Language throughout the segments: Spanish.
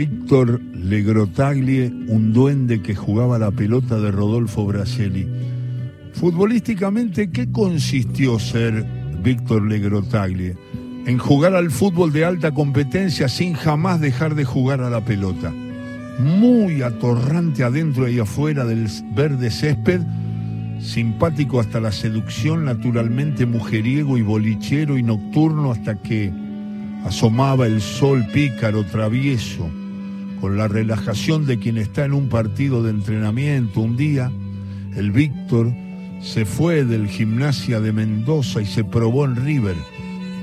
Víctor Legrotaglie, un duende que jugaba la pelota de Rodolfo Braselli. Futbolísticamente, ¿qué consistió ser Víctor Legrotaglie? En jugar al fútbol de alta competencia sin jamás dejar de jugar a la pelota. Muy atorrante adentro y afuera del verde césped, simpático hasta la seducción, naturalmente mujeriego y bolichero y nocturno hasta que asomaba el sol pícaro, travieso, con la relajación de quien está en un partido de entrenamiento. Un día, el Víctor se fue del gimnasia de Mendoza y se probó en River,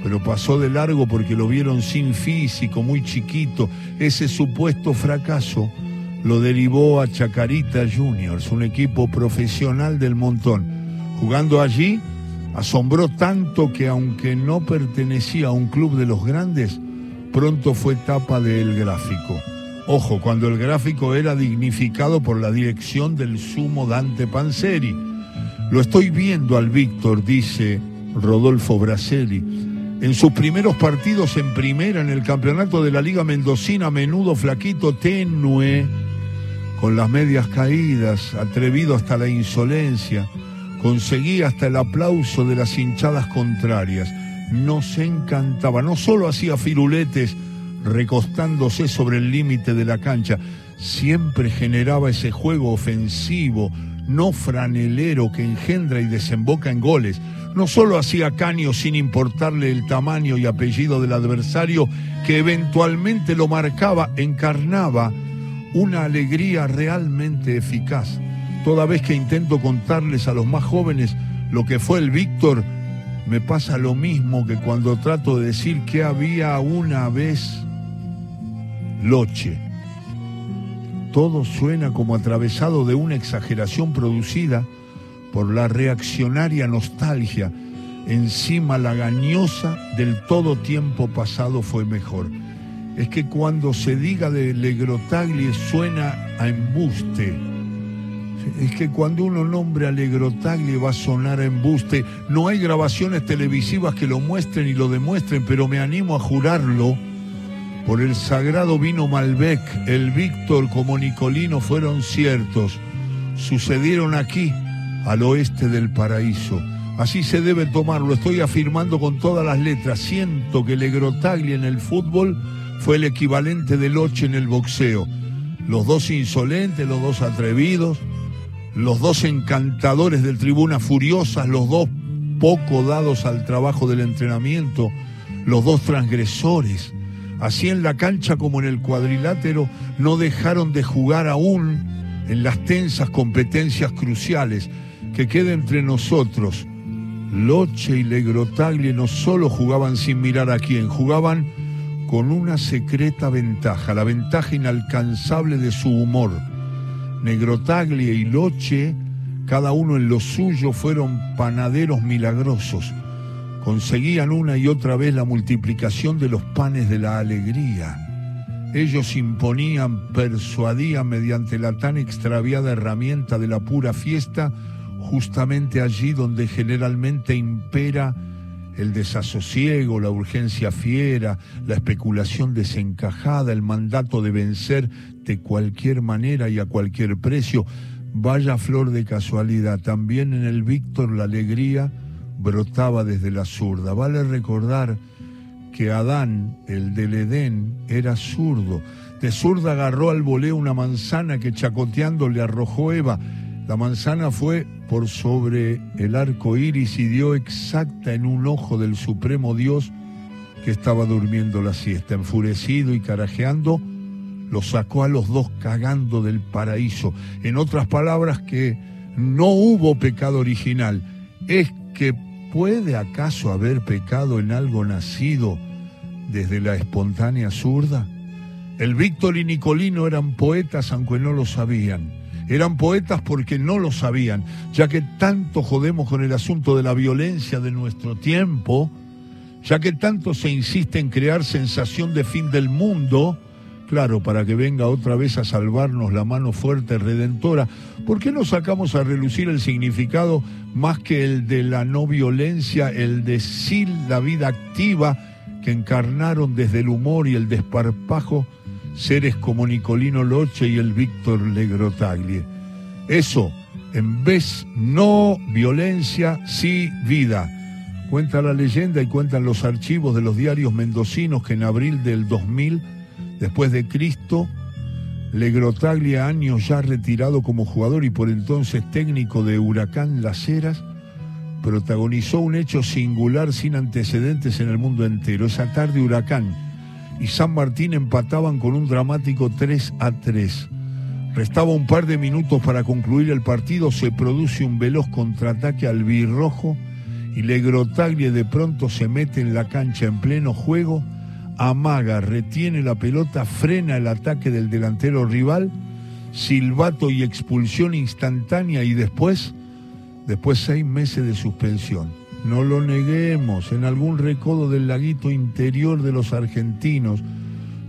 pero pasó de largo porque lo vieron sin físico, muy chiquito. Ese supuesto fracaso lo derivó a Chacarita Juniors, un equipo profesional del montón. Jugando allí, asombró tanto que aunque no pertenecía a un club de los grandes, pronto fue tapa del gráfico. Ojo, cuando el gráfico era dignificado por la dirección del sumo Dante Panzeri. Lo estoy viendo al Víctor, dice Rodolfo Braselli. En sus primeros partidos en primera en el campeonato de la Liga Mendocina, menudo, flaquito, tenue, con las medias caídas, atrevido hasta la insolencia, conseguía hasta el aplauso de las hinchadas contrarias. Nos encantaba, no solo hacía firuletes recostándose sobre el límite de la cancha, siempre generaba ese juego ofensivo, no franelero que engendra y desemboca en goles. No solo hacía caño sin importarle el tamaño y apellido del adversario, que eventualmente lo marcaba, encarnaba una alegría realmente eficaz. Toda vez que intento contarles a los más jóvenes lo que fue el Víctor, me pasa lo mismo que cuando trato de decir que había una vez Loche. Todo suena como atravesado de una exageración producida por la reaccionaria nostalgia. Encima la gañosa del todo tiempo pasado fue mejor es que cuando se diga de Legrotaglie suena a embuste. Es que cuando uno nombre a Legrotaglie va a sonar a embuste. No hay grabaciones televisivas que lo muestren y lo demuestren, pero me animo a jurarlo. Por el sagrado vino Malbec, el Víctor como Nicolino fueron ciertos. Sucedieron aquí, al oeste del paraíso. Así se debe tomarlo, estoy afirmando con todas las letras. Siento que Legrotaglie en el fútbol fue el equivalente del ocho en el boxeo. Los dos insolentes, los dos atrevidos, los dos encantadores del tribuna furiosas, los dos poco dados al trabajo del entrenamiento, los dos transgresores. Así en la cancha como en el cuadrilátero no dejaron de jugar aún en las tensas competencias cruciales. Que quede entre nosotros. Loche y Legrotaglie no solo jugaban sin mirar a quién, jugaban con una secreta ventaja, la ventaja inalcanzable de su humor. Negrotaglie y Loche, cada uno en lo suyo, fueron panaderos milagrosos. Conseguían una y otra vez la multiplicación de los panes de la alegría. Ellos imponían, persuadían mediante la tan extraviada herramienta de la pura fiesta, justamente allí donde generalmente impera el desasosiego, la urgencia fiera, la especulación desencajada, el mandato de vencer de cualquier manera y a cualquier precio. Vaya flor de casualidad, también en el Víctor la alegría brotaba desde la zurda. Vale recordar que Adán, el del Edén, era zurdo. De zurda agarró al voleo una manzana que chacoteando le arrojó Eva. La manzana fue por sobre el arco iris y dio exacta en un ojo del supremo Dios que estaba durmiendo la siesta. Enfurecido y carajeando, lo sacó a los dos cagando del paraíso. En otras palabras, que no hubo pecado original. Es que puede acaso haber pecado en algo nacido desde la espontánea zurda. El Víctor y Nicolino eran poetas aunque no lo sabían eran poetas porque no lo sabían, ya que tanto jodemos con el asunto de la violencia de nuestro tiempo, ya que tanto se insiste en crear sensación de fin del mundo, claro, para que venga otra vez a salvarnos la mano fuerte redentora, ¿por qué no sacamos a relucir el significado más que el de la no violencia, el de sí la vida activa que encarnaron desde el humor y el desparpajo seres como Nicolino Loche y el Víctor Legrotaglie. Eso, en vez no violencia, sí vida. Cuenta la leyenda y cuentan los archivos de los diarios mendocinos que en abril del 2000, después de Cristo, Legrotaglia, años ya retirado como jugador y por entonces técnico de Huracán Las Heras, protagonizó un hecho singular sin antecedentes en el mundo entero. Esa tarde Huracán y San Martín empataban con un dramático 3 a 3. Restaba un par de minutos para concluir el partido, se produce un veloz contraataque al birrojo y Legrotaglia de pronto se mete en la cancha en pleno juego amaga, retiene la pelota, frena el ataque del delantero rival, silbato y expulsión instantánea y después, después seis meses de suspensión. No lo neguemos, en algún recodo del laguito interior de los argentinos,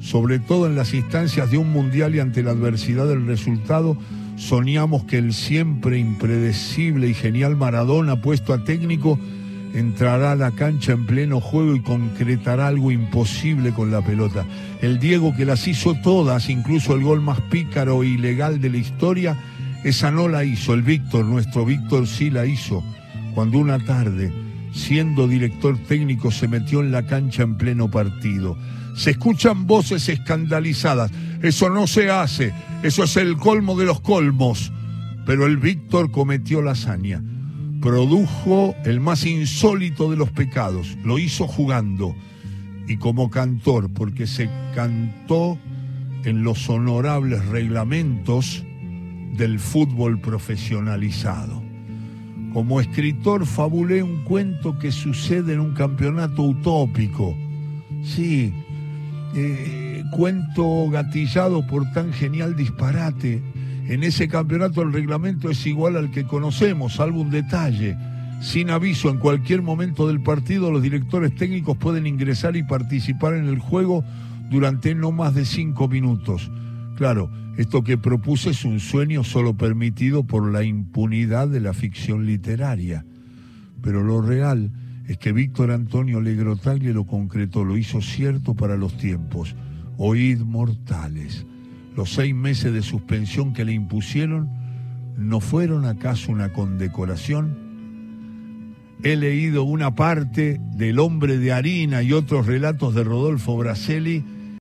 sobre todo en las instancias de un mundial y ante la adversidad del resultado, soñamos que el siempre impredecible y genial Maradona puesto a técnico entrará a la cancha en pleno juego y concretará algo imposible con la pelota. El Diego que las hizo todas, incluso el gol más pícaro e ilegal de la historia, esa no la hizo. El Víctor, nuestro Víctor sí la hizo. Cuando una tarde, siendo director técnico, se metió en la cancha en pleno partido. Se escuchan voces escandalizadas. Eso no se hace. Eso es el colmo de los colmos. Pero el Víctor cometió la hazaña produjo el más insólito de los pecados, lo hizo jugando y como cantor, porque se cantó en los honorables reglamentos del fútbol profesionalizado. Como escritor fabulé un cuento que sucede en un campeonato utópico. Sí, eh, cuento gatillado por tan genial disparate en ese campeonato el reglamento es igual al que conocemos, salvo un detalle. Sin aviso, en cualquier momento del partido, los directores técnicos pueden ingresar y participar en el juego durante no más de cinco minutos. Claro, esto que propuse es un sueño solo permitido por la impunidad de la ficción literaria. Pero lo real es que Víctor Antonio Legrotaglie lo concretó, lo hizo cierto para los tiempos. Oíd mortales los seis meses de suspensión que le impusieron no fueron acaso una condecoración? He leído una parte del hombre de harina y otros relatos de Rodolfo Braselli